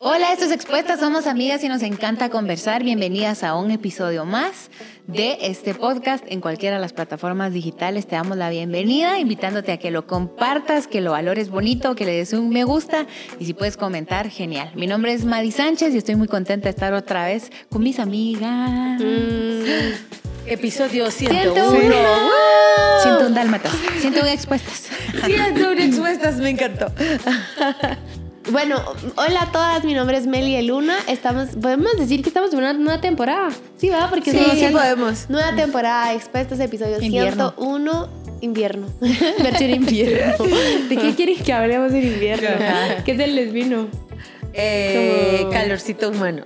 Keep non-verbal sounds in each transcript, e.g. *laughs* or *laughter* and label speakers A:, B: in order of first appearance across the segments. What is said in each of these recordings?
A: Hola, estos expuestas somos amigas y nos encanta conversar. Bienvenidas a un episodio más de este podcast en cualquiera de las plataformas digitales. Te damos la bienvenida, invitándote a que lo compartas, que lo valores bonito, que le des un me gusta y si puedes comentar, genial. Mi nombre es Madi Sánchez y estoy muy contenta de estar otra vez con mis amigas.
B: Episodio 101.
A: 101. 101 dálmatas. 101 expuestas.
B: 101 expuestas, me encantó.
C: Bueno, hola a todas, mi nombre es Meli Luna. Estamos, podemos decir que estamos en una nueva temporada. Sí, ¿verdad? Porque
B: Sí, sí podemos.
C: Nueva temporada, expuestos episodios
A: Invierno.
C: 101, invierno. *laughs* Versión invierno. *laughs* ¿De qué quieren que hablemos en invierno? ¿Qué se les vino?
B: Eh,
C: Como-
B: Calorcito humano.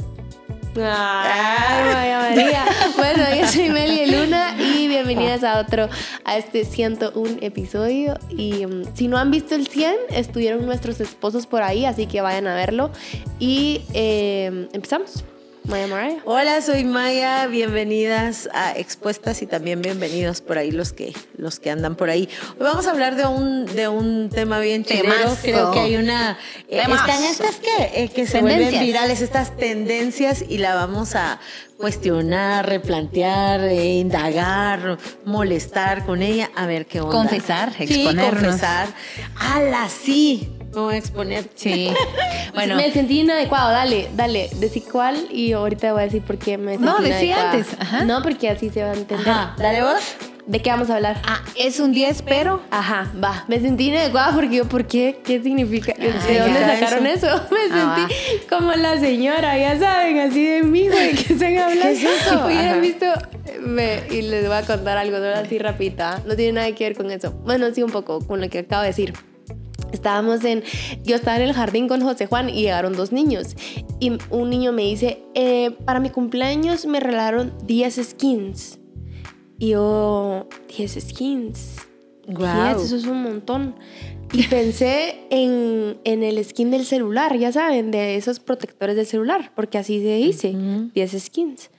C: Ay, María María. *laughs* Bueno, yo soy *laughs* Meli Luna y bienvenidas a otro, a este 101 episodio. Y mm, si no han visto el 100, estuvieron nuestros esposos por ahí, así que vayan a verlo. Y eh, empezamos. Maya Mariah.
B: Hola, soy Maya. Bienvenidas a Expuestas y también bienvenidos por ahí los que, los que andan por ahí. Hoy vamos a hablar de un, de un tema bien chilero. Creo que hay una... eh, están estas que, eh, que se vuelven virales, estas tendencias y la vamos a cuestionar, replantear, eh, indagar, molestar con ella, a ver qué onda.
A: Confesar,
B: Sí,
A: exponernos.
B: confesar. ¡Hala, sí! Me voy a exponer.
A: Sí. *laughs* Bueno,
C: me sentí inadecuado. Dale, dale, decí cuál y ahorita voy a decir por qué me sentí
A: No, decí antes, ajá.
C: No, porque así se va a entender.
B: Ajá, dale vos.
C: ¿De qué vamos a hablar?
A: ah, es un 10, pero
C: Ajá, va. Me sentí inadecuada porque yo, ¿por qué? ¿Qué significa? ¿De
B: Ay,
C: dónde
B: ya,
C: sacaron eso? *laughs* Me
A: Ah,
C: sentí como la señora, ya saben, así de mí, güey, que *laughs* están hablando.
B: ¿Qué es eso?
C: Hubieran visto, me- y les voy a contar algo, solo así rapidita. No tiene nada que ver con eso. Bueno, sí, un poco con lo que acabo de decir. Estábamos en, yo estaba en el jardín con José Juan y llegaron dos niños. Y un niño me dice, eh, para mi cumpleaños me regalaron 10 skins. Y yo, 10 skins.
B: Guau.
C: 10, eso es un montón. Y pensé en, en el skin del celular, ya saben, de esos protectores del celular, porque así se dice, 10 skins.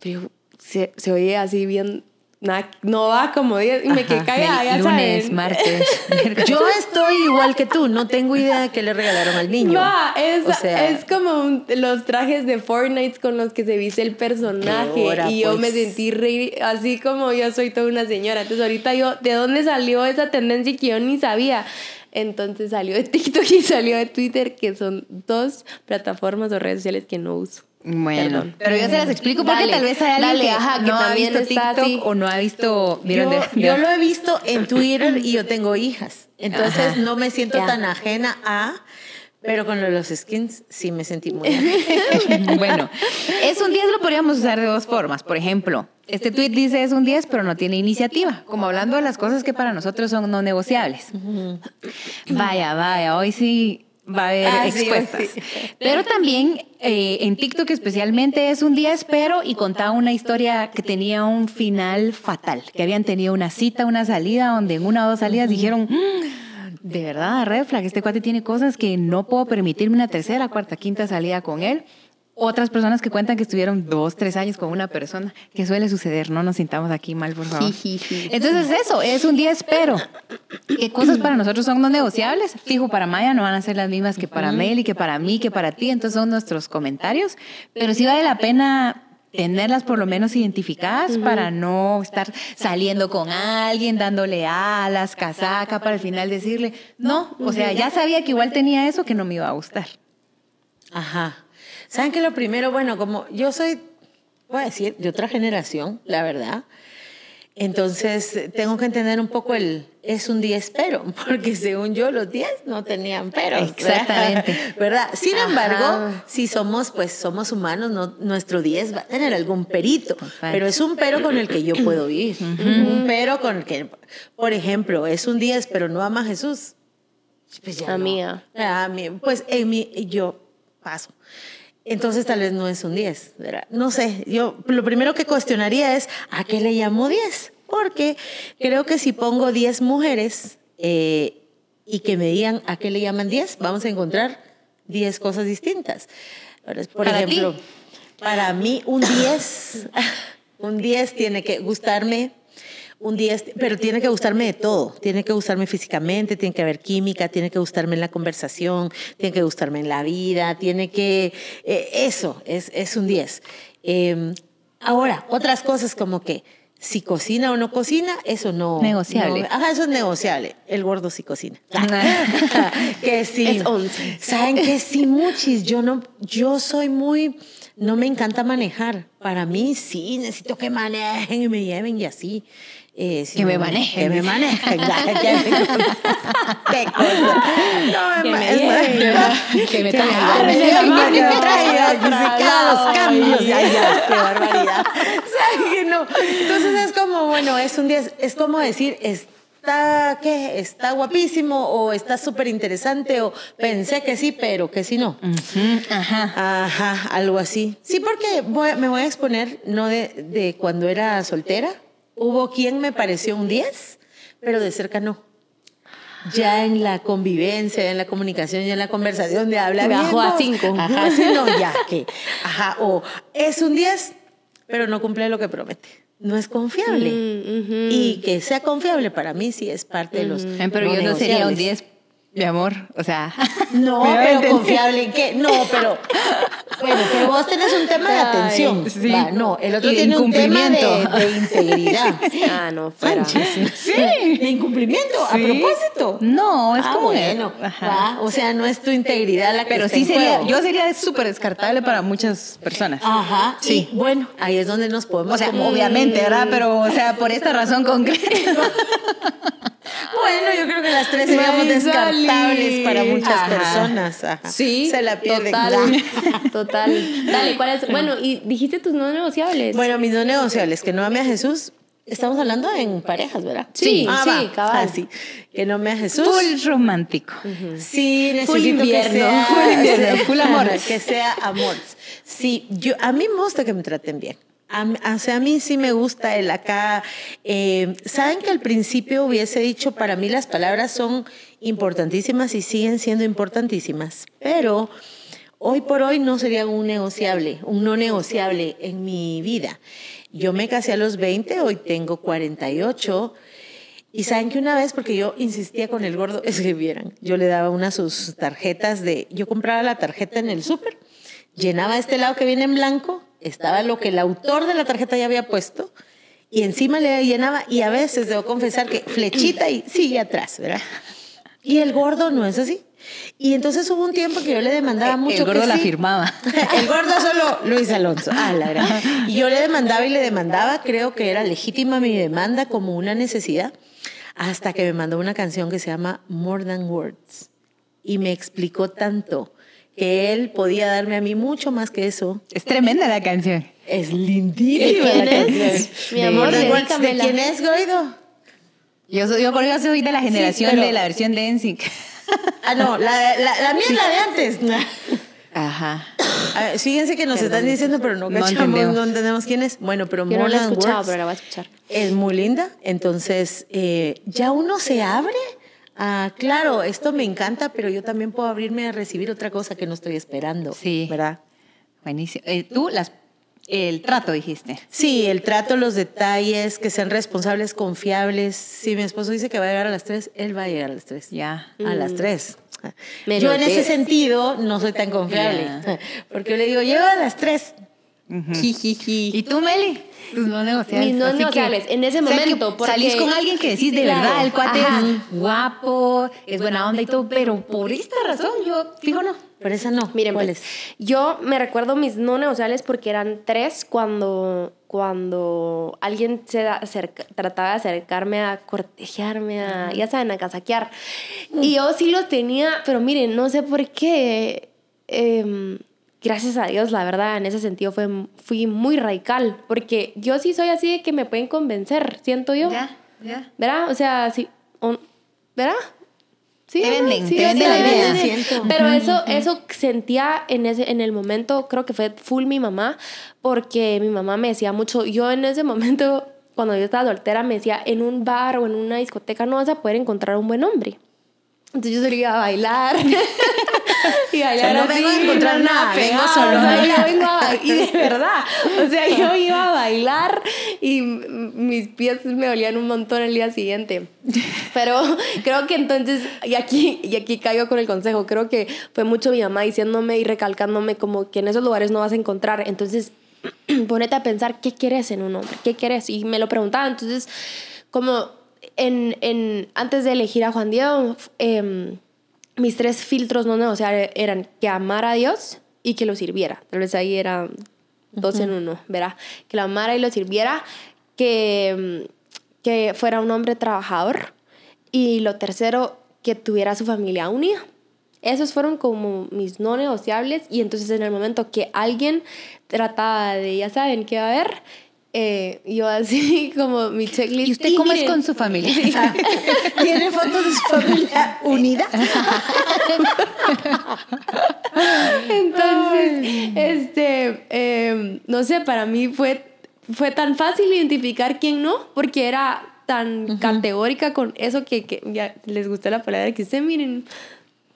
C: Pero se, se oye así bien, nada, no va como 10, y me quedé callada, ya
A: lunes,
C: saben.
A: martes. *laughs*
B: Yo estoy igual que tú, no tengo idea de qué le regalaron al niño.
C: Es,
B: O sea-
C: es como un- los trajes de Fortnite con los que se viste el personaje.
B: Hora,
C: y yo
B: pues.
C: me sentí re- así como yo soy toda una señora. Entonces ahorita yo, ¿de dónde salió esa tendencia que yo ni sabía? Entonces salió de *laughs* TikTok y salió de Twitter, que son dos plataformas o redes sociales que no uso.
A: Bueno,
C: Perdón.
A: pero yo se las explico porque
C: Dale,
A: tal vez hay alguien
C: dale,
A: que,
C: ajá, que
A: no ha
C: también
A: visto
C: está
A: TikTok
C: así.
A: o no ha visto... ¿vieron
B: Yo,
A: de- de-
B: yo lo he visto en Twitter y yo tengo hijas. Entonces
A: Ajá.
B: no me siento
C: Ya.
B: tan ajena a. Pero con lo de los skins sí me sentí muy *laughs* ajena.
A: bueno, es un 10 lo podríamos usar de dos formas. Por ejemplo, este tweet dice es un 10 pero no tiene iniciativa, como hablando de las cosas que para nosotros son no negociables. Vaya, vaya, hoy sí va a haber
B: Ah,
A: expuestas.
B: sí.
A: Pero también eh, en TikTok especialmente es un 10 pero y contaba una historia que tenía un final fatal, que habían tenido una cita, una salida, donde en una o dos salidas dijeron... "Mm, de verdad, red flag, este cuate tiene cosas que no puedo permitirme una tercera, cuarta, quinta salida con él. Otras personas que cuentan que estuvieron dos, tres años con una persona, que suele suceder, no nos sintamos aquí mal, por favor. Entonces eso, es un 10, pero ¿qué cosas para nosotros son no negociables? Fijo, para Maya no van a ser las mismas que para Mel y que para mí, que para ti, entonces son nuestros comentarios, pero sí vale la pena tenerlas por lo menos identificadas para no estar saliendo con alguien, dándole alas, casaca, para al final decirle, no, o sea, ya sabía que igual tenía eso que no me iba a gustar.
B: Ajá. ¿Saben que lo primero, bueno, como yo soy, voy a decir, de otra generación, la verdad. Entonces, tengo que entender un poco el, es un 10 pero, *laughs* porque según yo los 10 no tenían peros.
A: Exactamente.
B: ¿Verdad? Sin
C: Ajá.
B: embargo, si somos, pues somos humanos, no, nuestro 10 va a tener algún perito, pero es un pero con el que yo puedo vivir. Un pero con el que, por ejemplo, es un 10 pero no ama a Jesús. Pues ya no.
C: Amiga.
B: Ah, mi- pues en mi, yo paso. Entonces tal vez no es un 10, ¿verdad? No sé, yo lo primero que cuestionaría es, ¿a qué le llamo 10? Porque creo que si pongo 10 mujeres eh, y que me digan a qué le llaman 10, vamos a encontrar 10 cosas distintas. Por
A: Para
B: ejemplo,
A: ti.
B: para mí un 10, un 10 tiene que gustarme un 10, pero tiene que gustarme de todo. Tiene que gustarme físicamente, tiene que haber química, tiene que gustarme en la conversación, tiene que gustarme en la vida, tiene que... eh, eso es, es un 10. Eh, ahora, otras cosas como que si cocina o no cocina, eso no...
A: Negociable.
B: no- ajá, eso es negociable. El gordo sí cocina. *laughs* que sí.
C: Es 11.
B: Saben que sí, muchis. Yo no, yo soy muy, no me encanta manejar. Para mí sí, necesito que manejen y me lleven y así. Eh, si
A: Que me
B: no,
A: manejen.
B: Que me manejen. Qué cosa. No,
C: Que
B: me,
C: me.
A: Que me traigan.
B: Que me me traigan.
C: Lado.
B: cambios. Ya, ya, qué barbaridad. ¿Saben que no? Entonces es como, bueno, es un día, es como decir, está, ¿qué? Está guapísimo o está súper interesante o pensé que sí, pero que sí no.
A: Ujú, Ajá.
B: Ajá, algo así. Sí, porque voy- me voy a exponer, no de, de cuando era soltera. Hubo quien me pareció un 10, pero de cerca no. Ya en la convivencia, en la comunicación y en la conversación de habla bien,
C: bajó a
B: vos.
C: cinco.
B: Ajá, sí, no, ya *laughs* que. Ajá, o es un 10, pero no cumple lo que promete. No es confiable.
C: Mm.
B: Y que sea confiable para mí sí es parte de los.
A: Pero yo no sería un
B: negociables.
A: 10, mi amor. O sea. *laughs*
B: No, *laughs*
A: ¿me va a
B: pero confiable en qué. No, pero. Bueno, pero vos tenés un tema de
C: Ay,
B: atención.
A: sí.
B: Va, no, el otro
A: Y
B: tiene un tema de,
A: incumplimiento.
B: de integridad. *laughs*
C: Ah, no, fuera.
B: Sánchez.
A: Sí.
B: De incumplimiento, a propósito.
A: No, es
B: Ah,
A: como.
B: bueno.
A: Ajá.
B: va, o sea, no es tu integridad la que
A: Pero
B: está
A: sí
B: en
A: sería.
B: juego.
A: Yo sería súper descartable para muchas personas.
B: Ajá.
A: Sí.
B: Bueno, ahí es donde nos podemos.
A: O sea,
B: como-
A: obviamente, ¿verdad? Pero, o sea, por esta razón concreta.
B: Bueno, yo creo que las tres seríamos descartables para muchas
A: Ajá.
B: personas. Ajá.
C: Sí,
B: Se la pierden.
C: Total, total. Dale, ¿cuál es? Bueno, y dijiste tus no negociables.
B: Bueno, mis no negociables, que no ame a Jesús. Estamos hablando en parejas, ¿verdad?
C: Sí,
B: Ah,
C: sí, cabal.
B: Ah, sí. Que no ame a Jesús.
A: Full romántico.
B: Sí, necesito
C: Full invierno.
B: que sea
A: Full invierno, *laughs* full amor.
B: que sea amor. Sí, yo a mí me gusta que me traten bien. A, a mí sí me gusta el acá. eh, Saben que al principio hubiese dicho, para mí las palabras son importantísimas y siguen siendo importantísimas, pero hoy por hoy no sería un negociable, un no negociable en mi vida. Yo me casé a los 20, hoy tengo 48. Y saben que una vez, porque yo insistía con el gordo, *laughs* es que vieran, yo le daba una sus tarjetas de, yo compraba la tarjeta en el súper, llenaba este lado que viene en blanco, estaba lo que el autor de la tarjeta ya había puesto, y encima le llenaba, y a veces debo confesar que flechita y sigue atrás, ¿verdad? Y el gordo no es así. Y entonces hubo un tiempo que yo le demandaba mucho.
A: El gordo
B: que
A: la
B: sí.
A: firmaba. *laughs*
B: El gordo solo Luis Alonso. Ah, la verdad. Y yo le demandaba y le demandaba, creo que era legítima mi demanda como una necesidad, hasta que me mandó una canción que se llama More Than Words. Y me explicó tanto que él podía darme a mí mucho más que eso.
A: Es tremenda la canción.
B: Es lindísima
C: ¿De quién
B: la
C: es?
B: canción.
C: Mi
B: De
C: amor.
B: ¿De
C: dedícamela.
B: quién es, Goido?
A: Yo soy, yo, yo soy de la generación
B: pero-
A: de la versión de NSYNC. *laughs*
B: Ah, no, la, la, la mía es la de antes. *laughs*
A: Ajá.
B: A ver, fíjense que nos están diciendo, pero no
A: No
B: cachamos,
A: entendemos.
B: no entendemos quién es. Bueno, pero
C: Yo no
B: More
C: la he escuchado,
B: Words
C: pero la voy a escuchar.
B: es muy linda. Entonces, eh, ya uno se abre a, claro, esto me encanta, pero yo también puedo abrirme a recibir otra cosa que no estoy esperando.
A: Sí.
B: ¿Verdad?
A: Buenísimo. Eh, Tú, las, el trato dijiste.
B: Sí, el trato, los detalles, que sean responsables, confiables. Si mi esposo dice que va a llegar a las 3, él va a llegar a las 3.
A: Ya.
B: A las 3.
C: Me
B: Yo en ese sentido no soy tan confiable. *laughs* Porque yo le digo, llego a las 3.
A: ¿Y tú, Meli? Tus no negociables.
C: Mis no
A: Así que-
C: negociables, en ese
A: o sea, que
C: momento, porque-
A: Salís con alguien que decís de
C: Claro,
A: verdad, el cuate
C: ajá.
A: es guapo, es buena onda y todo, pero por esta razón yo, fijo, no.
B: Pero esa no.
C: Miren,
B: ¿Cuál
C: pues,
B: es?
C: yo me recuerdo mis no negociables porque eran tres cuando, cuando alguien se acerca- trataba de acercarme a cortejarme, a, ya saben, a casaquear. Y yo sí lo tenía, pero miren, no sé por qué. em, gracias a Dios, la verdad, en ese sentido fue, fui muy radical, porque yo sí soy así de que me pueden convencer, siento yo.
A: Ya, ya.
C: ¿Verdad? O sea, sí. o- ¿Verdad? Sí,
A: Te venden,
C: Sí,
A: te venden la idea.
B: Siento.
C: Pero eso, eso sentía en, ese, en el momento, creo que fue full mi mamá, porque mi mamá me decía mucho, yo en ese momento, cuando yo estaba soltera, me decía, en un bar o en una discoteca no vas a poder encontrar un buen hombre. Entonces yo salía a bailar. *laughs* *laughs* y
B: sea,
C: allá
B: no vengo a encontrar
C: nada
B: vengo solo
C: o sea, yo vengo a y de *laughs* verdad, o sea, yo iba a bailar y mis pies me dolían un montón el día siguiente. Pero *laughs* creo que entonces, y aquí, y aquí caigo con el consejo, creo que fue mucho mi mamá diciéndome y recalcándome como que en esos lugares no vas a encontrar. Entonces, *clears throat* ponete a pensar qué quieres en un hombre, qué quieres. Y me lo preguntaba, entonces, como en, en, antes de elegir a Juan Diego, em, mis tres filtros no negociables eran que amara a Dios y que lo sirviera. Tal vez ahí era dos en uno, ¿verdad? Que lo amara y lo sirviera, que, mm, que fuera un hombre trabajador y lo tercero, que tuviera su familia unida. Esos fueron como mis no negociables y entonces en el momento que alguien trataba de, ya saben, qué va a haber, eh, yo así *laughs* como mi checklist.
A: ¿Y usted cómo es con su familia? *laughs*
B: Tiene fotos de su familia unida. *laughs*
C: Entonces, este, eh, no sé, para mí fue, fue tan fácil identificar quién no, porque era tan categórica con eso que, que ya les gustó la palabra que usted miren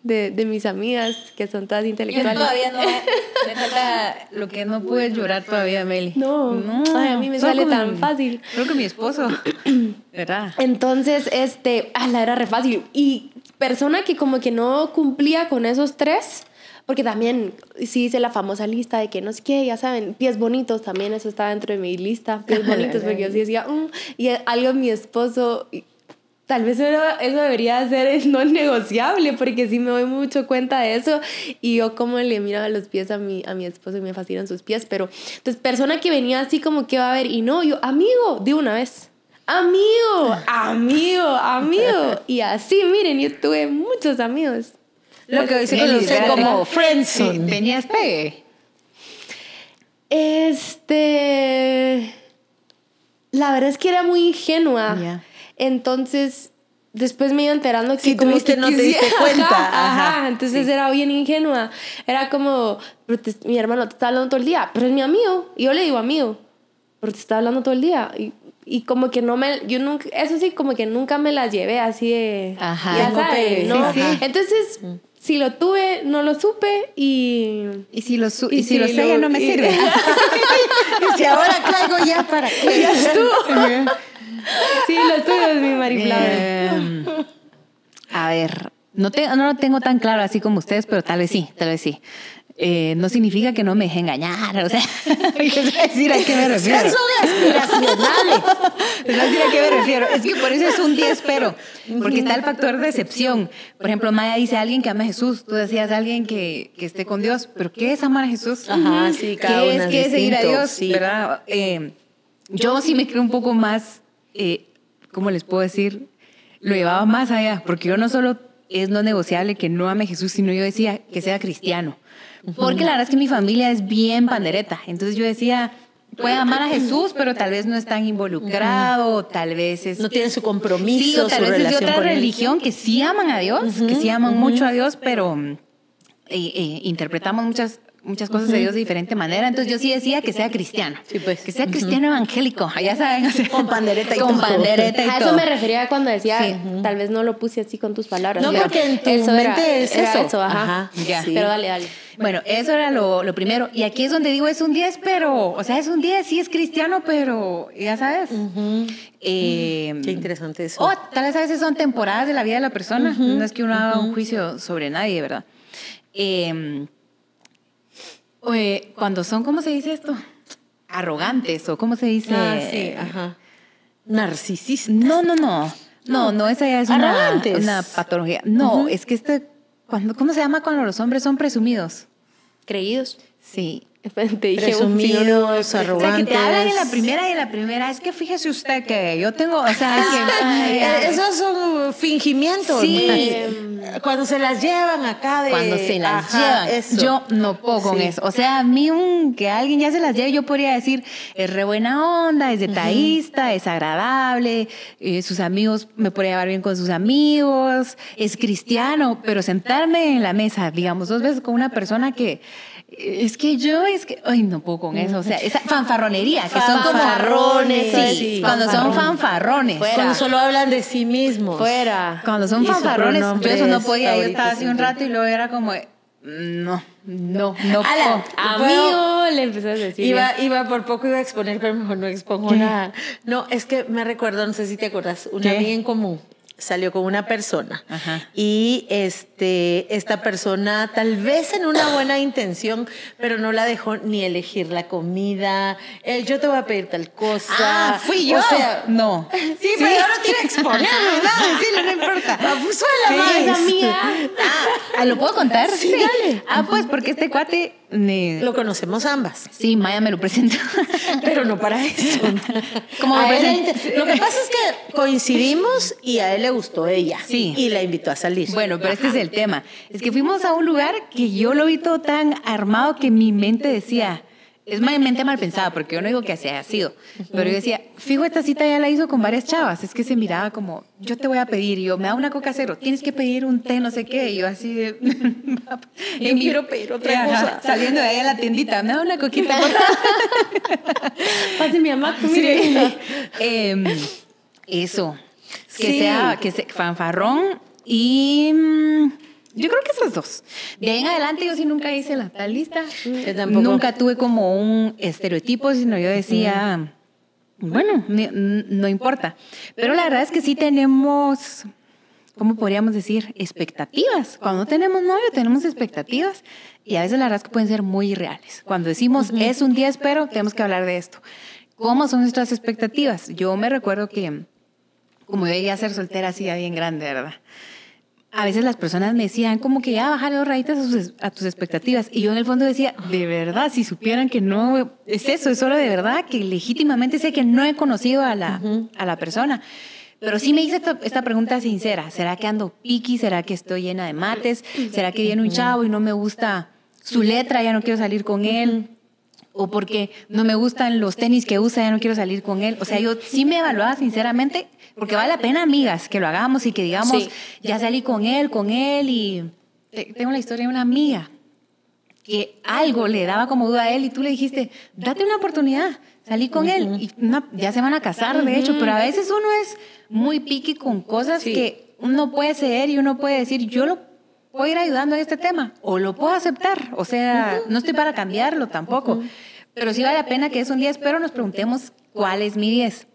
C: de, de mis amigas que son todas
A: Yo
C: intelectuales.
A: todavía no. *laughs* Me falta lo que no pude llorar todavía, Meli.
C: No. Ay, a mí me sale tan fácil.
A: Solo con mi esposo. *clears throat* ¿Verdad?
C: Entonces, este, ah, la era re fácil. Y persona que como que no cumplía con esos tres, porque también sí hice la famosa lista de que no sé qué, ya saben, pies bonitos, también eso estaba dentro de mi lista, pies *laughs* bonitos, porque yo sí decía, "Mm", y algo mi esposo, tal vez eso, eso debería ser no negociable, porque sí me doy mucho cuenta de eso, y yo como le miraba los pies a mi, a mi esposo y me fascinan sus pies, pero entonces persona que venía así como que va a ver, y no, yo, amigo, de una vez. Amigo, amigo, amigo. Y así, miren, yo tuve muchos amigos.
B: Lo que hoy se conoce como friendzone.
A: tenías pegue.
C: Este. La verdad es que era muy ingenua.
A: Ya.
C: Entonces, después me iba enterando que
B: Sí,
C: como
B: tuviste,
C: que
B: no te diste
C: quisiera-
B: cuenta.
C: Ajá,
B: Ajá,
C: entonces era bien ingenua. Era como, "Pero te- mi hermano te está hablando todo el día, pero es mi amigo. Y yo le digo amigo, pero te está hablando todo el día. Y, y como que no me, yo nunca, eso sí, como que nunca me las llevé así de,
A: Ajá.
C: ya
B: pegue,
C: ¿no?
B: sí, sí.
C: Entonces, si lo tuve, no lo supe y...
A: Y si lo, su-
C: Y
A: y si
C: si
A: lo sé, ya no me
C: y-
A: sirve. *laughs* *laughs*
B: Y si ahora caigo ya para qué.
C: Ya estuvo. Sí, lo tuyo es mi Mariflower.
A: Eh, a ver, no, te- no lo tengo tan claro así como ustedes, pero tal vez sí, tal vez sí. Eh, no significa que no me deje engañar, o sea, *laughs* decir a qué me refiero.
B: Son aspiracionales.
A: A decir a qué me refiero. Es que por eso es un 10, pero porque está el factor decepción. Por ejemplo, Maya dice alguien que ama a Jesús. Tú decías alguien que, que esté con Dios, pero ¿qué es amar a Jesús?
B: Ajá, sí, cada
A: ¿Qué es,
B: es
A: qué es seguir a Dios?
B: sí.
A: ¿verdad? Eh, yo sí me creo un poco más, eh, ¿cómo les puedo decir? Lo llevaba más allá, porque yo no solo es no negociable que no ame a Jesús, sino yo decía que sea cristiano. Porque la verdad es que mi familia es bien pandereta. Entonces yo decía, puede amar a Jesús, pero tal vez no es tan involucrado, tal vez es...
B: No tiene su compromiso,
A: Sí, o tal vez es de otra religión que sí aman a Dios, que sí aman mucho a Dios, pero eh, eh, interpretamos muchas muchas cosas de Dios de diferente manera. Entonces yo sí decía que sea cristiano.
B: Sí, pues.
A: Que sea cristiano evangélico. Ya saben. o sea,
B: Con pandereta y
A: con
B: todo.
A: pandereta y
C: A
A: todo.
C: eso me refería cuando decía,
A: Sí.
C: tal vez no lo puse así con tus palabras.
B: No,
C: Ya.
B: porque en tu
C: Eso era-
B: mente es
C: era
B: eso.
C: ajá.
B: Ajá,
A: Ya.
B: sí.
C: Pero dale, dale.
A: Bueno, eso era lo, lo primero. Y aquí es donde digo, es un 10, pero, o sea, es un 10, sí es cristiano, pero, ya sabes. Eh,
B: Qué interesante eso.
A: O tal vez a veces son temporadas de la vida de la persona. no es que uno haga un juicio sobre nadie, ¿verdad? Eh, eh, cuando son, ¿cómo se dice esto? Arrogantes o ¿cómo se dice?
B: Ah, sí, ajá. Narcisista.
A: No, no, no. No, no, esa ya es una,
B: Arrogantes.
A: una patología. No, es que este, cuando, ¿cómo se llama cuando los hombres son presumidos?
C: Creídos.
A: Sí. *laughs*
C: Te dije un
B: Presumidos,
C: sinónimo.
A: O sea, que
B: arrogantes.
A: te hablan en la primera y en la primera. Es que fíjese usted que yo tengo, o sea, que-
B: Ay, *laughs* eh, esos son fingimientos.
A: Sí.
B: ¿no? Cuando se las llevan acá de.
A: cuando se las
B: Ajá,
A: llevan.
B: eso.
A: Yo no puedo con
B: Sí.
A: eso. O sea, a mí un, que alguien ya se las lleve, yo podría decir, es re buena onda, es detallista, es agradable, eh, sus amigos, me podría llevar bien con sus amigos, es cristiano, pero sentarme en la mesa, digamos, dos veces con una persona que... Es que yo, es que, ay, no puedo con eso. O sea, esa fanfarronería, que son como.
B: Fanfarrones,
A: Sí, cuando son fanfarrones.
C: Fuera.
B: Cuando solo hablan de sí mismos.
C: Fuera.
A: Cuando son fanfarrones, yo eso no podía. Yo estaba así un rato y luego era como, No, no, no.
B: Ala,
C: Amigo, le empezó a decir.
B: Iba, iba por poco iba a exponer, pero mejor no expongo
A: ¿Qué?
B: nada. No, es que me recuerdo, no sé si te acuerdas, una
A: ¿Qué?
B: amiga en común salió con una persona
A: Ajá.
B: y este esta persona tal vez en una buena intención pero no la dejó ni elegir la comida eh, yo te voy a pedir tal cosa
A: Ah, fui yo.
B: o sea
A: no.
B: sí, pero yo no te iba a exponer ¿verdad? sí, no, no importa
A: Ah,
B: pues
A: Sí, amiga. Ah, ¿lo puedo contar?
B: Sí, dale.
A: Ah, pues porque este cuate... me-
B: lo conocemos ambas
A: Sí, Maya me lo presentó. *laughs*
B: pero no para eso.
A: Como
B: él inter- lo que pasa es que coincidimos y a él le gustó ella.
A: Sí.
B: Y la invitó a salir.
A: Bueno, pero este es el tema. Es que fuimos a un lugar que yo lo vi todo tan armado que mi mente decía, es mi mente mal pensada, porque yo no digo que así haya sido, pero yo decía, fijo, esta cita ya la hizo con varias chavas. Es que se miraba como, yo te voy a pedir, y yo, me da una coca cero, tienes que pedir un té, no sé qué, y yo así de... *laughs*
B: Yo quiero pedir otra cosa.
A: Saliendo de ahí a la tiendita, me da una coquita. por favor?" *laughs*
C: Pase mi mamá,
A: Sí.
C: mire.
A: Em, eso. Que
B: Sí.
A: sea que sea fanfarrón y mm, yo creo que esos dos. De ahí en adelante yo sí nunca hice la tal lista. Nunca tuve como un estereotipo, sino yo decía, bueno, no importa. Pero la verdad es que sí tenemos, ¿cómo podríamos decir? Expectativas. Cuando tenemos novio tenemos expectativas y a veces la verdad es que pueden ser muy irreales. Cuando decimos es un día espero, tenemos que hablar de esto. ¿Cómo son nuestras expectativas? Yo me recuerdo que como yo llegué a ser soltera así ya bien grande, ¿verdad? A veces las personas me decían como que ya bajar dos rayitas a, sus- a tus expectativas. Y yo en el fondo decía, de verdad, si supieran que no es eso, es solo de verdad, que legítimamente sé que no he conocido a la, a la persona. Pero sí me hice esta, esta pregunta sincera. ¿Será que ando piqui? ¿Será que estoy llena de mates? ¿Será que viene un chavo y no me gusta su letra, ya no quiero salir con él? o porque no me gustan los tenis que usa, ya no quiero salir con él. O sea, yo sí me evaluaba sinceramente, porque vale la pena, amigas, que lo hagamos y que digamos,
C: Sí.
A: ya salí con él, con él, y te- tengo la historia de una amiga que algo le daba como duda a él y tú le dijiste, date una oportunidad, salí con él y una- ya se van a casar, de hecho, pero a veces uno es muy piqui con cosas
B: Sí.
A: que uno puede ceder y uno puede decir, yo lo puedo ir ayudando en este tema o lo puedo aceptar, o sea, no estoy para cambiarlo tampoco, pero sí vale la pena que es un 10, pero nos preguntemos cuál es mi 10.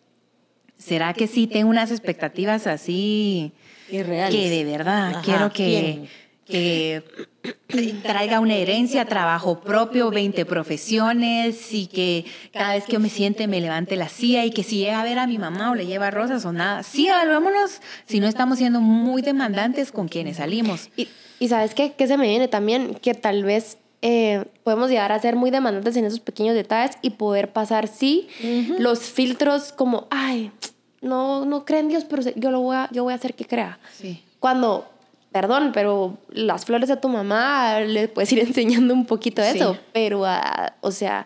A: ¿Será que sí tengo unas expectativas así
B: Irreales.
A: que de verdad
B: Ajá,
A: quiero que, que *clears throat* traiga una herencia, trabajo propio, 20 profesiones y que cada vez que yo me siente me levante la silla y que si llega a ver a mi mamá o le lleva rosas o nada, sí evaluémonos si no estamos siendo muy demandantes con quienes salimos.
C: Y, y sabes qué, ¿Qué se me viene también que tal vez eh, podemos llegar a ser muy demandantes en esos pequeños detalles y poder pasar, sí, los filtros como, ay, no, no creen en Dios, pero yo, lo voy a, yo voy a hacer que crea.
A: Sí.
C: Cuando, perdón, pero las flores a tu mamá le puedes ir *laughs* enseñando un poquito de
A: Sí.
C: eso, pero, ah, o sea,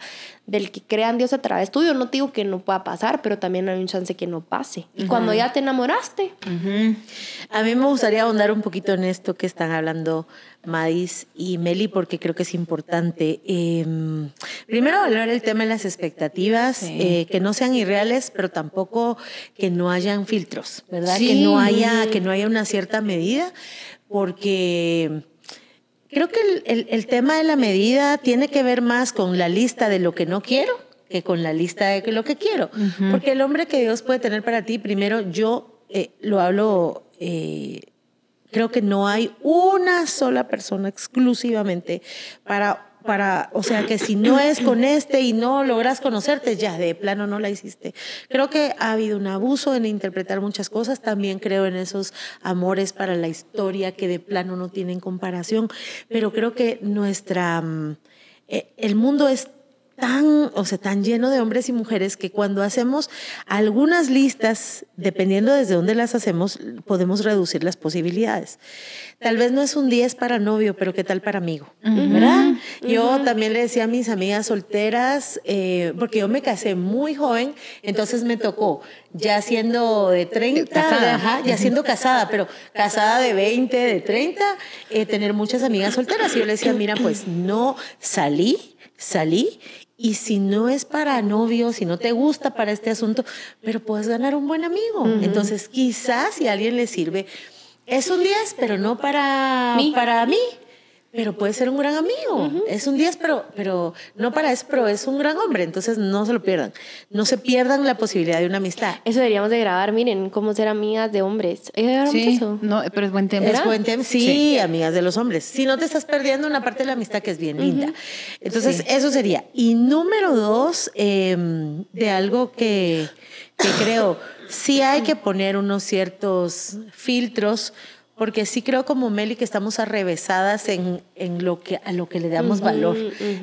C: del que crean Dios a través tuyo, no te digo que no pueda pasar, pero también hay un chance que no pase. Y cuando ya te enamoraste,
B: A mí me gustaría ahondar un poquito en esto que están hablando Madis y Meli, porque creo que es importante. Eh, primero, valorar el tema de las expectativas,
A: Sí.
B: eh, que no sean irreales, pero tampoco que no hayan filtros, ¿verdad?
A: Sí.
B: Que, no haya, que no haya una cierta medida, porque creo que el, el- el tema de la medida tiene que ver más con la lista de lo que no quiero que con la lista de lo que quiero. Porque el hombre que Dios puede tener para ti, primero yo eh, lo hablo, eh, creo que no hay una sola persona exclusivamente para... Para, o sea, que si no es con este y no logras conocerte, ya de plano no la hiciste. Creo que ha habido un abuso en interpretar muchas cosas. También creo en esos amores para la historia que de plano no tienen comparación. Pero creo que nuestra, mm, eh, el mundo es tan, o sea, tan lleno de hombres y mujeres que cuando hacemos algunas listas, dependiendo desde dónde las hacemos, podemos reducir las posibilidades. Tal vez no es un 10 para novio, pero ¿qué tal para amigo? ¿Verdad? Yo también le decía a mis amigas solteras, eh, porque yo me casé muy joven, entonces me tocó ya siendo de 30,
A: Casada.
B: ajá, ya siendo casada, pero casada de 20, de 30, eh, tener muchas amigas solteras. Y yo le decía, mira, pues no salí, salí. Y si no es para novio, si no te gusta para este asunto, pero puedes ganar un buen amigo. Entonces, quizás si a alguien le sirve, es un 10, pero no para
C: Mí.
B: para mí. Pero puede ser un gran amigo. Es un 10, pero, pero no para eso, pero es un gran hombre. Entonces no se lo pierdan. No se pierdan la posibilidad de una amistad.
C: Eso deberíamos de grabar, miren, cómo ser amigas de hombres. ¿Ya grabamos
A: Sí,
C: eso?
A: no, pero es buen tema.
B: Es buen tema. Sí, amigas de los hombres. Si no te estás perdiendo una parte de la amistad que es bien linda. Entonces,
A: Sí.
B: eso sería. Y número dos, eh, de algo que, que creo, sí hay que poner unos ciertos filtros, porque sí creo como Meli que estamos arrevesadas en, en lo que, a lo que le damos valor.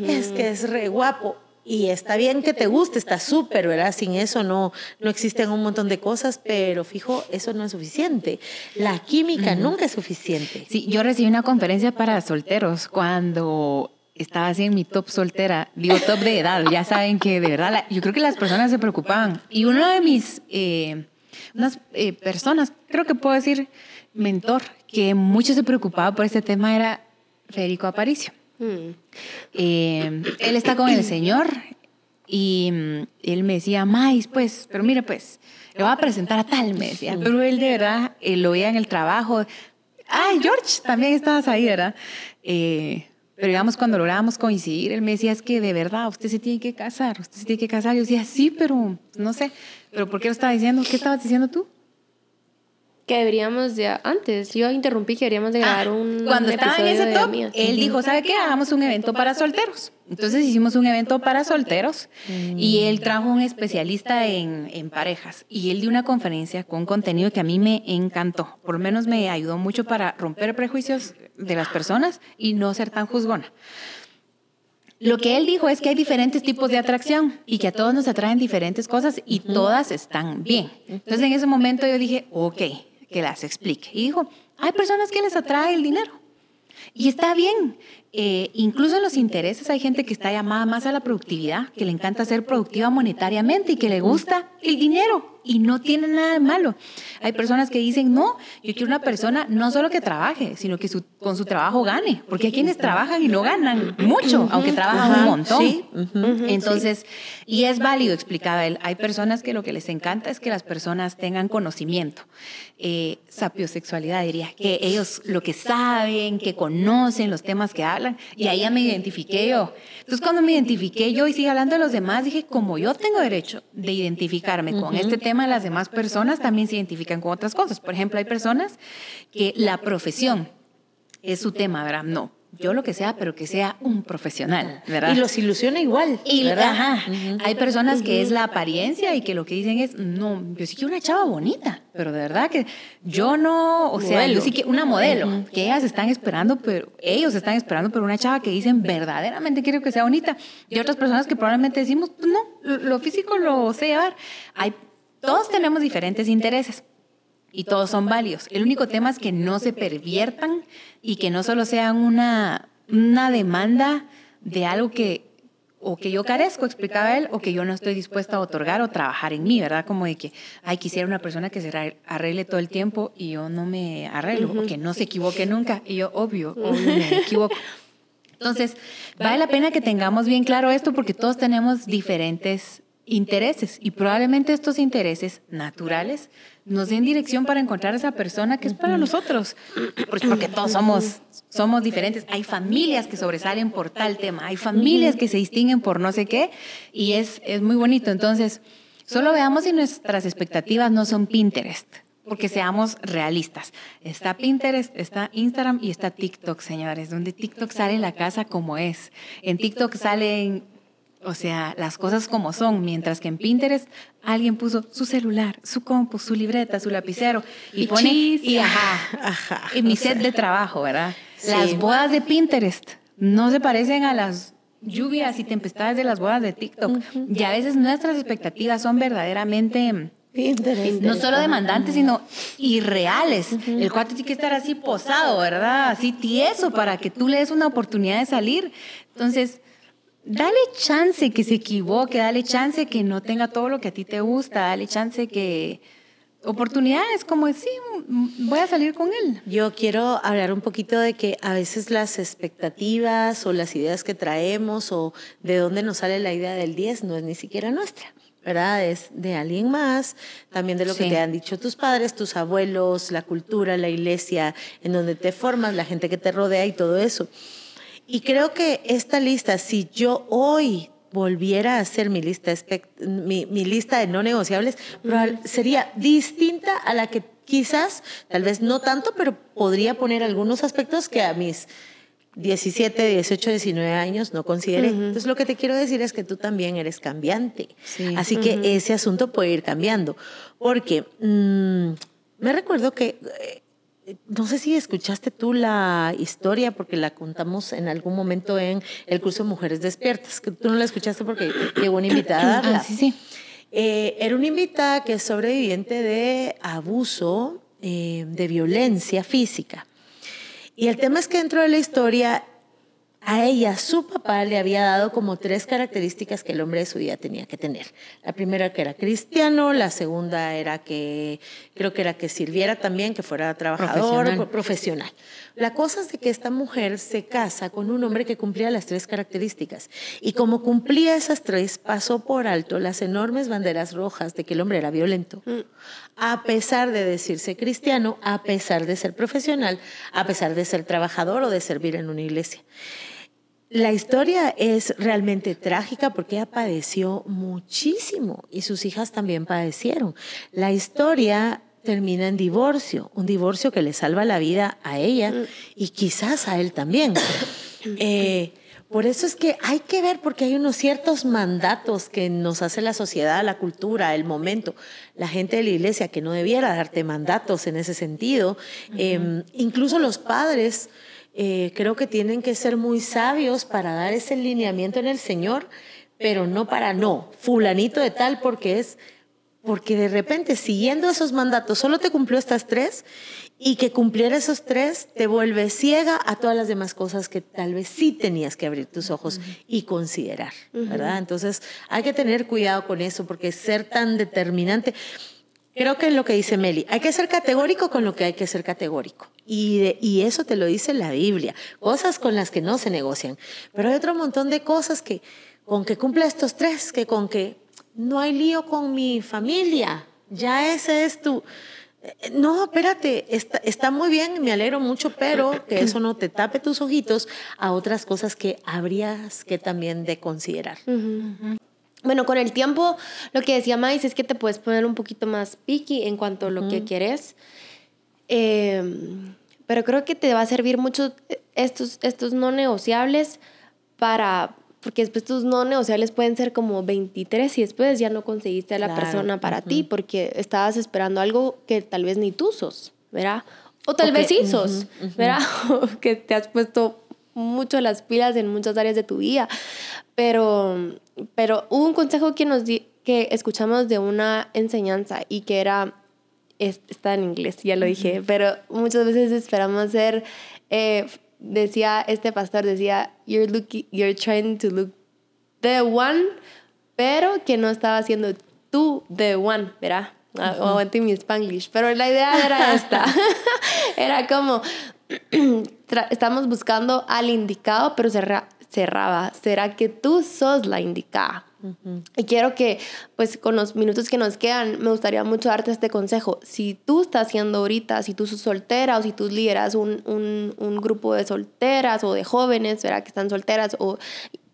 B: Es que es re guapo. Y está bien que te guste, está súper, ¿verdad? Sin eso no, no existen un montón de cosas, pero fijo, eso no es suficiente. La química nunca es suficiente.
A: Sí, yo recibí una conferencia para solteros cuando estaba así en mi top soltera, digo top de edad, ya saben que de verdad, la- yo creo que las personas se preocupaban. Y uno de mis, eh, unas eh, personas, creo que puedo decir mentor, que mucho se preocupaba por este tema era Federico Aparicio.
C: Mm.
A: Eh, él está con el Señor y mm, él me decía, Mais, pues, pero mire, pues, le voy a presentar a tal, me decía. Pero él de verdad eh, lo veía en el trabajo. Ay, George, también estabas ahí, ¿verdad? Eh, pero digamos, cuando lográbamos coincidir, él me decía, es que de verdad, usted se tiene que casar, usted se tiene que casar. Yo decía, sí, pero no sé. ¿Pero por qué lo estaba diciendo? ¿Qué estabas diciendo tú?
C: Que deberíamos de antes, yo interrumpí que deberíamos de grabar
A: Ah,
C: un
A: Cuando estaba en ese top, él dijo, ¿sabe qué? Hagamos un evento para solteros. Entonces hicimos un evento para solteros y él trajo un especialista en, en parejas y él dio una conferencia con contenido que a mí me encantó. Por lo menos me ayudó mucho para romper prejuicios de las personas y no ser tan juzgona. Lo que él dijo es que hay diferentes tipos de atracción y que a todos nos atraen diferentes cosas y todas están bien. Entonces en ese momento yo dije, ok, que las explique. Y dijo, hay personas que les atrae el dinero. Y está bien. Eh, incluso en los intereses hay gente que está llamada más a la productividad, que le encanta ser productiva monetariamente y que le gusta el dinero y no tiene nada de malo. Hay personas que dicen, no, yo quiero una persona no solo que trabaje, sino que su- con su trabajo gane, porque hay quienes trabajan y no ganan mucho, aunque trabajan un montón.
B: sí,
A: Entonces, y es válido, explicaba él, hay personas que lo que les encanta es que las personas tengan conocimiento, eh, sapiosexualidad diría, que ellos lo que saben, que conocen los temas que hablan, y ahí ya me identifiqué yo. Entonces, cuando me identifiqué yo y sigue hablando de los demás, dije, como yo tengo derecho de identificarme con este tema, las demás personas también se identifican con otras cosas. Por ejemplo, hay personas que la profesión es su tema, ¿verdad? No, yo lo que sea, pero que sea un profesional, ¿verdad?
B: Y los ilusiona igual.
A: Y,
B: ¿verdad?
A: ajá, hay personas que es la apariencia y que lo que dicen es, no, yo sí quiero una chava bonita, pero de verdad que yo no, o sea, yo sí quiero una modelo, que ellas están esperando, pero ellos están esperando por una chava que dicen verdaderamente quiero que sea bonita. Y otras personas que probablemente decimos, pues no, lo- lo físico lo sé llevar. Hay, todos tenemos diferentes intereses y todos son válidos. El único tema es que no se perviertan y que no solo sean una, una demanda de algo que o que yo carezco, explicaba él, o que yo no estoy dispuesta a otorgar o trabajar en mí, ¿verdad? Como de que, ay, quisiera una persona que se arre- arregle todo el tiempo y yo no me arreglo, o que no se equivoque nunca. Y yo, obvio, *laughs* obvio, me equivoco. Entonces, vale la pena que tengamos bien claro esto porque todos tenemos diferentes intereses y probablemente estos intereses naturales nos den dirección para encontrar esa persona que es para nosotros, pues porque todos somos, somos diferentes. Hay familias que sobresalen por tal tema, hay familias que se distinguen por no sé qué y es, es muy bonito. Entonces, solo veamos si nuestras expectativas no son Pinterest porque seamos realistas. Está Pinterest, está Instagram y está TikTok, señores, donde TikTok sale la casa como es. En TikTok salen, o sea, las cosas como son, mientras que en Pinterest alguien puso su celular, su compu, su libreta, su lapicero y,
C: Y
A: pone y ajá, *laughs*
B: Ajá.
A: en mi set de trabajo, ¿verdad?
B: Sí.
A: Las bodas de Pinterest no se parecen a las lluvias y tempestades de las bodas de TikTok. Y a veces nuestras expectativas son verdaderamente
B: Pinterest.
A: no solo demandantes, sino irreales. El cuate tiene que estar así posado, ¿verdad? Así tieso para que tú le des una oportunidad de salir. Entonces, dale chance que se equivoque, dale chance que no tenga todo lo que a ti te gusta, dale chance que... Oportunidades como sí, voy a salir con él.
B: Yo quiero hablar un poquito de que a veces las expectativas o las ideas que traemos o de dónde nos sale la idea del 10 no es ni siquiera nuestra, ¿verdad? Es de alguien más, también de lo que te han dicho tus padres, tus abuelos, la cultura, la iglesia en donde te formas, la gente que te rodea y todo eso. Y creo que esta lista, si yo hoy volviera a hacer mi lista, mi, mi lista de no negociables, sería distinta a la que quizás, tal vez no tanto, pero podría poner algunos aspectos que a mis 17, 18, 19 años no consideré. Entonces lo que te quiero decir es que tú también eres cambiante.
A: Sí.
B: Así que ese asunto puede ir cambiando. Porque mm, me recuerdo que, eh, no sé si escuchaste tú la historia, porque la contamos en algún momento en el curso de Mujeres Despiertas, que tú no la escuchaste porque llegó una invitada a darla.
A: Ah, sí, sí.
B: Eh, era una invitada que es sobreviviente de abuso, eh, de violencia física. Y el tema es que dentro de la historia, a ella su papá le había dado como tres características que el hombre de su vida tenía que tener. La primera que era cristiano, la segunda era que creo que era que sirviera también, que fuera trabajador,
A: Profesional.
B: profesional. La cosa es de que esta mujer se casa con un hombre que cumplía las tres características. Y como cumplía esas tres, pasó por alto las enormes banderas rojas de que el hombre era violento. A pesar de decirse cristiano, a pesar de ser profesional, a pesar de ser trabajador o de servir en una iglesia. La historia es realmente trágica porque ella padeció muchísimo y sus hijas también padecieron. La historia termina en divorcio, un divorcio que le salva la vida a ella y quizás a él también. *coughs* Eh, por eso es que hay que ver, porque hay unos ciertos mandatos que nos hace la sociedad, la cultura, el momento, la gente de la iglesia que no debiera darte mandatos en ese sentido. Eh, incluso los padres eh, creo que tienen que ser muy sabios para dar ese lineamiento en el Señor, pero no para no, fulanito de tal porque es porque de repente siguiendo esos mandatos solo te cumplió estas tres y que cumpliera esos tres te vuelve ciega a todas las demás cosas que tal vez sí tenías que abrir tus ojos y considerar, ¿verdad? Entonces hay que tener cuidado con eso porque ser tan determinante, creo que es lo que dice Meli, hay que ser categórico con lo que hay que ser categórico. Y, de- y eso te lo dice la Biblia, cosas con las que no se negocian. Pero hay otro montón de cosas que con que cumpla estos tres, que con que no hay lío con mi familia, ya ese es tu... Eh, No, espérate, está, está muy bien, me alegro mucho, pero que eso no te tape tus ojitos a otras cosas que habrías que también de considerar.
C: Bueno, con el tiempo, lo que decía Mais es que te puedes poner un poquito más picky en cuanto a lo que quieres. Eh, pero creo que te va a servir mucho estos, estos no negociables para... Porque después tus no negociables pueden ser como 23 y después ya no conseguiste a la
B: Claro,
C: persona para ti porque estabas esperando algo que tal vez ni tú sos, ¿verdad? O tal vez sí sos. ¿verdad? *laughs* O que te has puesto mucho las pilas en muchas áreas de tu vida. Pero, pero hubo un consejo que nos di- que escuchamos de una enseñanza y que era, es- está en inglés, ya lo dije, pero muchas veces esperamos ser, eh, decía este pastor, decía, you're, looking, you're trying to look the one, pero que no estaba siendo tú the one, ¿verdad? Ah, Aguante mi spanglish, pero la idea era *laughs* esta. *laughs* era como, *clears throat* estamos buscando al indicado, pero cerra- cerraba. ¿Será que tú sos la indicada? Y quiero que, pues con los minutos que nos quedan, me gustaría mucho darte este consejo. Si tú estás haciendo ahorita, si tú sos soltera o si tú lideras un, un, un grupo de solteras o de jóvenes, ¿verdad? Que están solteras o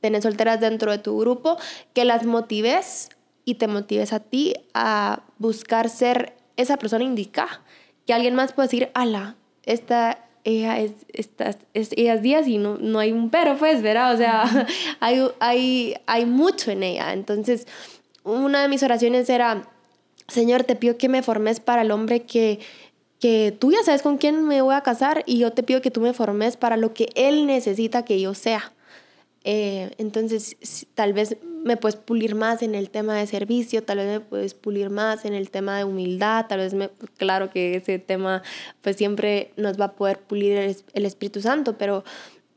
C: tenés solteras dentro de tu grupo, que las motives y te motives a ti a buscar ser esa persona indicada. Que alguien más pueda decir, ala, esta, ella es, esta, es, ella es 10 y no, no hay un pero, pues, ¿verdad? O sea, hay, hay, hay mucho en ella. Entonces, una de mis oraciones era, Señor, te pido que me formes para el hombre que, que tú ya sabes con quién me voy a casar y yo te pido que tú me formes para lo que Él necesita que yo sea. Eh, entonces, tal vez me puedes pulir más en el tema de servicio, tal vez me puedes pulir más en el tema de humildad, tal vez me, claro que ese tema pues siempre nos va a poder pulir el, el Espíritu Santo, pero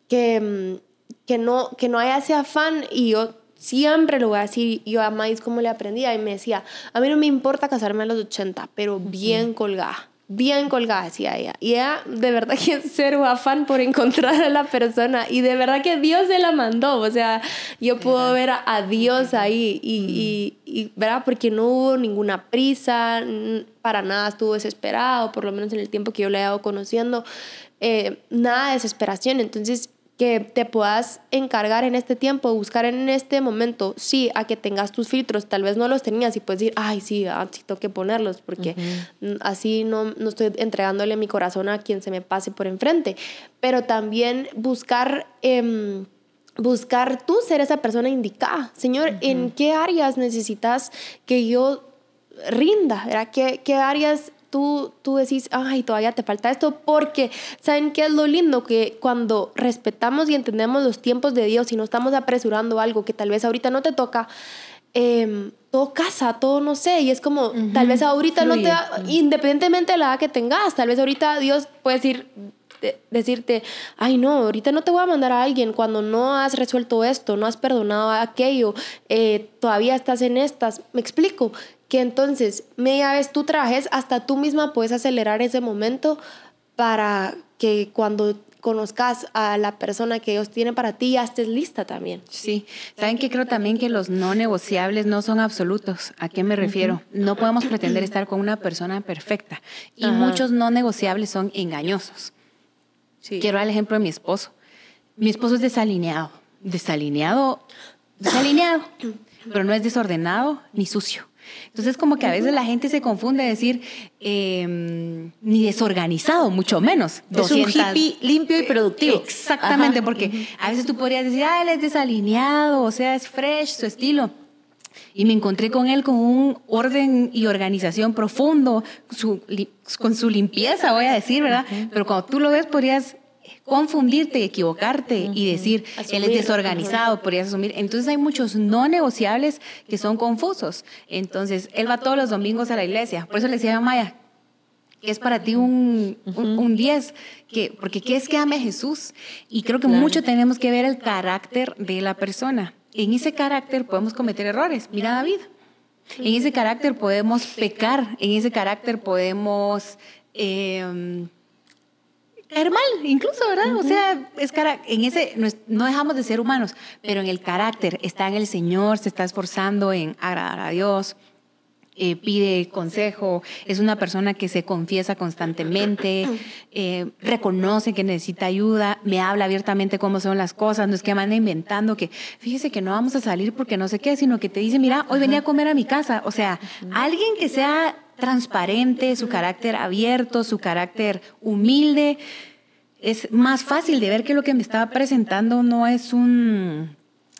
C: que, mm, que, no, que no haya ese afán y yo siempre lo voy a decir, yo a Maíz como le aprendía y me decía, a mí no me importa casarme a los 80, pero bien colgada. Bien colgada, decía ella. Y ella, de verdad que *laughs* cero afán por encontrar a la persona. Y de verdad que Dios se la mandó. O sea, yo puedo ver a, a Dios ahí. Y, y, y, ¿verdad? Porque no hubo ninguna prisa, para nada estuvo desesperado, por lo menos en el tiempo que yo le he dado conociendo, eh, nada de desesperación. Entonces, que te puedas encargar en este tiempo, buscar en este momento, sí, a que tengas tus filtros, tal vez no los tenías y puedes decir, ay, sí, ah, sí tengo que ponerlos, porque así no, no estoy entregándole mi corazón a quien se me pase por enfrente, pero también buscar... Eh, buscar tú ser esa persona indicada. Señor, ¿en qué áreas necesitas que yo rinda? ¿verdad? ¿Qué, ¿Qué áreas tú, tú decís, ay, todavía te falta esto? Porque, ¿saben qué es lo lindo? Que cuando respetamos y entendemos los tiempos de Dios y no estamos apresurando algo que tal vez ahorita no te toca, eh, todo casa, todo no sé, y es como, tal vez ahorita no te, independientemente de la edad que tengas, tal vez ahorita Dios puede decir, decirte, ay no, ahorita no te voy a mandar a alguien cuando no has resuelto esto, no has perdonado aquello, eh, todavía estás en estas. Me explico que entonces media vez tú trajes, hasta tú misma puedes acelerar ese momento para que cuando conozcas a la persona que Dios tiene para ti, ya estés lista también.
A: Sí, saben que creo también que los no negociables no son absolutos. ¿A qué me refiero? No podemos pretender estar con una persona perfecta y muchos no negociables son engañosos. Quiero dar el ejemplo de mi esposo. Mi esposo es desalineado. Desalineado, desalineado, *coughs* pero no es desordenado ni sucio. Entonces, como que a veces la gente se confunde decir em, ni desorganizado, mucho menos.
B: Es un hippie limpio y productivo.
A: Exactamente, porque a veces tú podrías decir, ah, él es desalineado, o sea, es fresh, su estilo. Y me encontré con él con un orden y organización profundo, con su limpieza, voy a decir, ¿verdad? Pero cuando tú lo ves, podrías confundirte, equivocarte y decir, él es desorganizado, podrías asumir. Entonces hay muchos no negociables que son confusos. Entonces, él va todos los domingos a la iglesia. Por eso le decía a Maya, que es para ti un 10, que, porque ¿qué es que ame a Jesús? Y creo que mucho tenemos que ver el carácter de la persona en ese carácter podemos cometer errores. Mira David. En ese carácter podemos pecar, en ese carácter podemos eh, caer mal, incluso, ¿verdad? O sea, es cara, en ese no dejamos de ser humanos, pero en el carácter está en el Señor, se está esforzando en agradar a Dios, eh, pide consejo, es una persona que se confiesa constantemente, eh, reconoce que necesita ayuda, me habla abiertamente cómo son las cosas, no es que me anda inventando que fíjese que no vamos a salir porque no sé qué, sino que te dice, mira, hoy venía a comer a mi casa. O sea, alguien que sea transparente, su carácter abierto, su carácter humilde, es más fácil de ver que lo que me estaba presentando no es un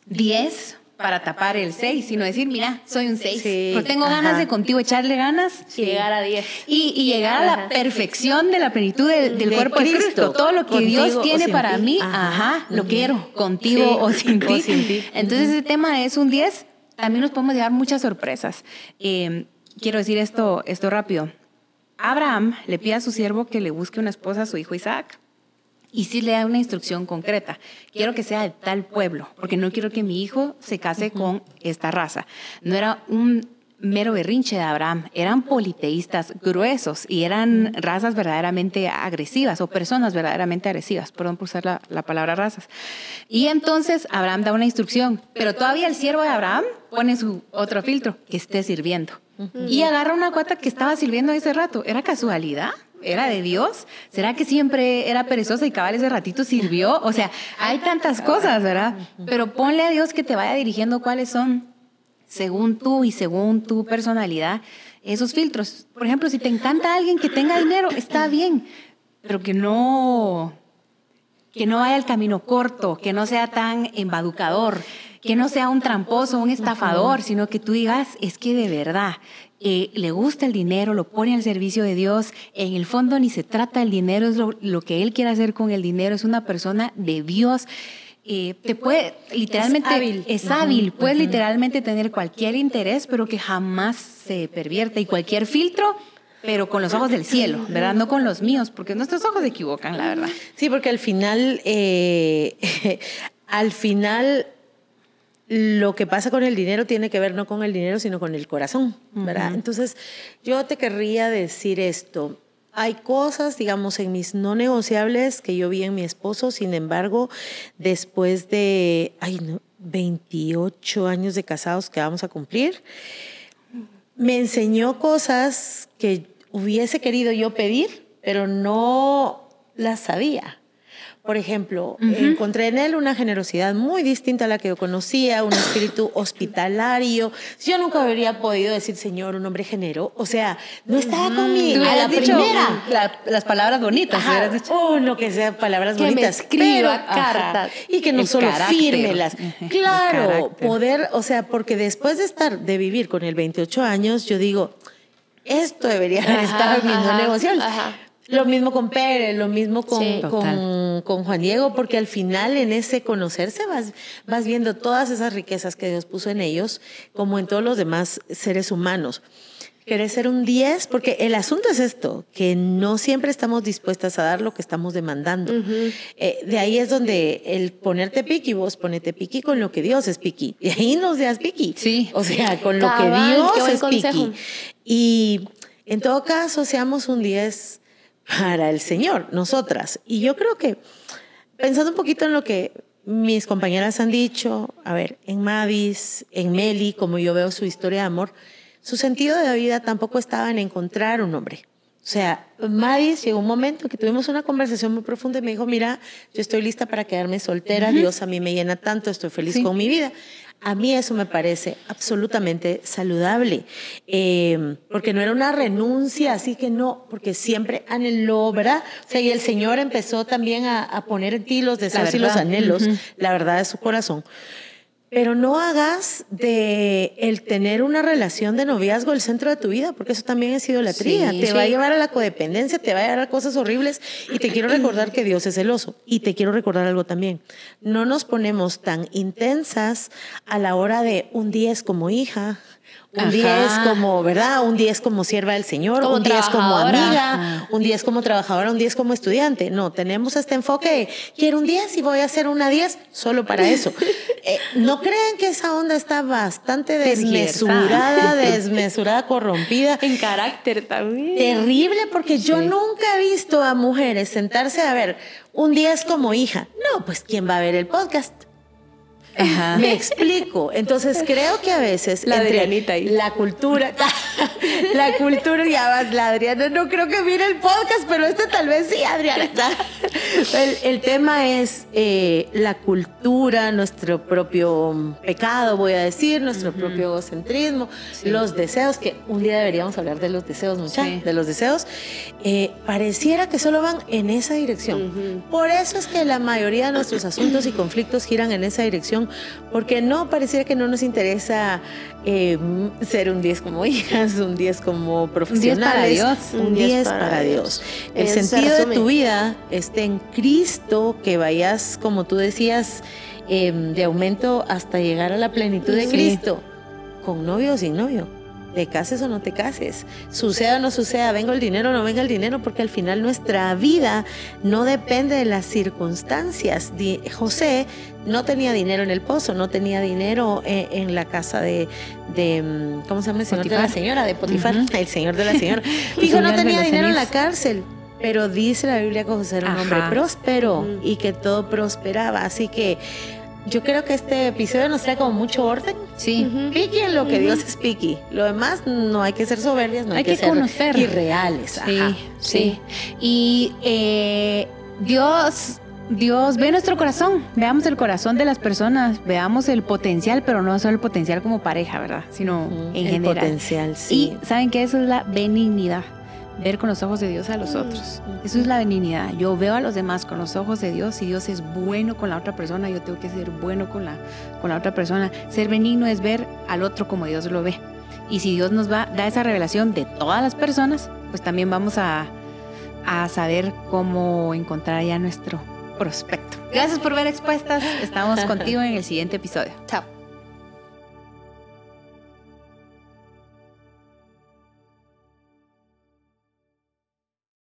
A: 10 para tapar el 6, sino decir, mira, soy un 6. pero tengo ganas de contigo echarle ganas.
C: Y llegar a 10.
A: Y, llegar a la perfección de la plenitud del, cuerpo de Cristo. Todo lo que Dios tiene para mí, ajá, lo quiero, contigo o, *laughs* sin ti. Entonces ese tema es un 10. También nos podemos llevar muchas sorpresas. Eh, quiero decir esto, esto rápido. Abraham le pide a su siervo que le busque una esposa a su hijo Isaac y sí le da una instrucción concreta. Quiero que sea de tal pueblo, porque no quiero que mi hijo se case con esta raza. No era un mero berrinche de Abraham, eran politeístas gruesos y eran razas verdaderamente agresivas o personas verdaderamente agresivas, perdón por usar la, la, palabra razas. Y entonces Abraham da una instrucción, pero todavía el siervo de Abraham pone su otro filtro, que esté sirviendo. Y agarra una cuata que estaba sirviendo ese rato. ¿Era casualidad? ¿Era de Dios? ¿Será que siempre era perezosa y cabal ese ratito sirvió? O sea, hay tantas cosas, ¿verdad? Pero ponle a Dios que te vaya dirigiendo cuáles son, según tú y según tu personalidad, esos filtros. Por ejemplo, si te encanta alguien que tenga dinero, está bien, pero que no, que no vaya el camino corto, que no sea tan embaducador, que no sea un tramposo, un estafador, sino que tú digas, es que de verdad eh, le gusta el dinero, lo pone al servicio de Dios. En el fondo ni se trata del dinero, es lo, que él quiere hacer con el dinero. Es una persona de Dios. Eh, te puede literalmente es hábil, puede literalmente tener cualquier interés, pero que jamás se pervierte y cualquier filtro, pero con los ojos del cielo, ¿verdad? No con los míos, porque nuestros ojos se equivocan, la verdad.
B: Sí, porque al final, eh, *laughs* al final lo que pasa con el dinero tiene que ver no con el dinero, sino con el corazón, ¿verdad? Entonces, yo te querría decir esto. Hay cosas, digamos, en mis no negociables que yo vi en mi esposo, sin embargo, después de, ay, no, 28 años de casados que vamos a cumplir, me enseñó cosas que hubiese querido yo pedir, pero no las sabía. Por ejemplo, encontré en él una generosidad muy distinta a la que yo conocía, un espíritu hospitalario. Yo nunca habría podido decir, Señor, un hombre generoso. O sea, no estaba conmigo.
A: a la primera. las palabras bonitas.
B: Ajá, oh, no que sean palabras bonitas.
C: Me escriba cartas.
B: y que no solo fírmelas. Claro, poder, o sea, porque después de estar, de vivir con él 28 años, yo digo, esto debería haber estado en mi negocio. Lo mismo con Pérez, lo mismo con, con, Juan Diego, porque al final en ese conocerse vas, vas viendo todas esas riquezas que Dios puso en ellos, como en todos los demás seres humanos. Querés ser un 10, porque el asunto es esto, que no siempre estamos dispuestas a dar lo que estamos demandando. Eh, de ahí es donde el ponerte piqui, vos ponete piqui con lo que Dios es piqui. *laughs* Y ahí no seas piqui.
A: Sí.
B: O sea, con lo que Dios es piqui. Y en todo caso, seamos un 10 para el Señor, nosotras. Y yo creo que, pensando un poquito en lo que mis compañeras han dicho, a ver, en Mavis, en Meli, como yo veo su historia de amor, su sentido de vida tampoco estaba en encontrar un hombre. O sea, Mavis llegó un momento que tuvimos una conversación muy profunda y me dijo, mira, yo estoy lista para quedarme soltera, Dios a mí me llena tanto, estoy feliz con mi vida. A mí eso me parece absolutamente saludable, eh, porque no era una renuncia, así que no, porque siempre anheló, ¿verdad? O sea, y el Señor empezó también a, poner en ti los deseos y los anhelos, la verdad de su corazón. Pero no hagas de el tener una relación de noviazgo el centro de tu vida, porque eso también es idolatría. te va a llevar a la codependencia, te va a llevar a cosas horribles. Y te quiero recordar que Dios es celoso. Y te quiero recordar algo también. No nos ponemos tan intensas a la hora de un 10 como hija, un 10 como, ¿verdad? Un 10 como sierva del Señor, un 10 como amiga, un 10 como trabajadora, un 10 como estudiante. No, tenemos este enfoque, quiero un 10 y voy a hacer una 10 solo para eso. *laughs* Eh, no creen que esa onda está bastante desmesurada, *laughs* desmesurada, corrompida.
C: En carácter también.
B: Terrible, porque yo nunca he visto a mujeres sentarse a ver un 10 como hija. No, pues ¿quién va a ver el podcast? Me explico. Entonces creo que a veces
C: la Adrianita ahí.
B: la cultura, *laughs* la cultura ya vas, la Adriana no creo que mire el podcast, pero este tal vez sí, Adriana. El, tema es eh, la cultura, nuestro propio pecado, voy a decir, nuestro propio egocentrismo, los deseos, que un día deberíamos hablar de los deseos, mucha, de los deseos, eh, pareciera que solo van en esa dirección. Por eso es que la mayoría de nuestros asuntos y conflictos giran en esa dirección porque no pareciera que no nos interesa eh, ser un 10 como hijas, un 10 como profesionales.
A: Un 10 para Dios.
B: El sentido de tu vida esté en Cristo, que vayas, como tú decías, em, de aumento hasta llegar a la plenitud de Cristo, con novio o sin novio te cases o no te cases, suceda o no suceda, venga el dinero o no venga el dinero, porque al final nuestra vida no depende de las circunstancias. José no tenía dinero en el pozo, no tenía dinero eh, en, la casa de, mm, ¿cómo se llama el señor de la señora? De Potifar, el señor de la señora. *laughs* Dijo, no tenía dinero en la cárcel. Pero dice la Biblia que José era un hombre próspero y que todo prosperaba. Así que yo creo que este episodio nos trae como mucho orden.
A: Sí.
B: Piqui en lo que Dios es piqui. Lo demás no hay que ser soberbias, no hay, que, ser conocer. irreales.
A: Sí, sí. Y eh, Dios, Dios ve nuestro corazón. Veamos el corazón de las personas. Veamos el potencial, pero no solo el potencial como pareja, ¿verdad? Sino en el general.
B: potencial, sí.
A: Y saben que eso es la benignidad ver con los ojos de Dios a los otros. Eso es la benignidad. Yo veo a los demás con los ojos de Dios. Si Dios es bueno con la otra persona, yo tengo que ser bueno con la, con la otra persona. Ser benigno es ver al otro como Dios lo ve. Y si Dios nos da esa revelación de todas las personas, pues también vamos a, a saber cómo encontrar ya nuestro prospecto. Gracias por ver expuestas. Estamos contigo en el siguiente episodio.
B: Chao.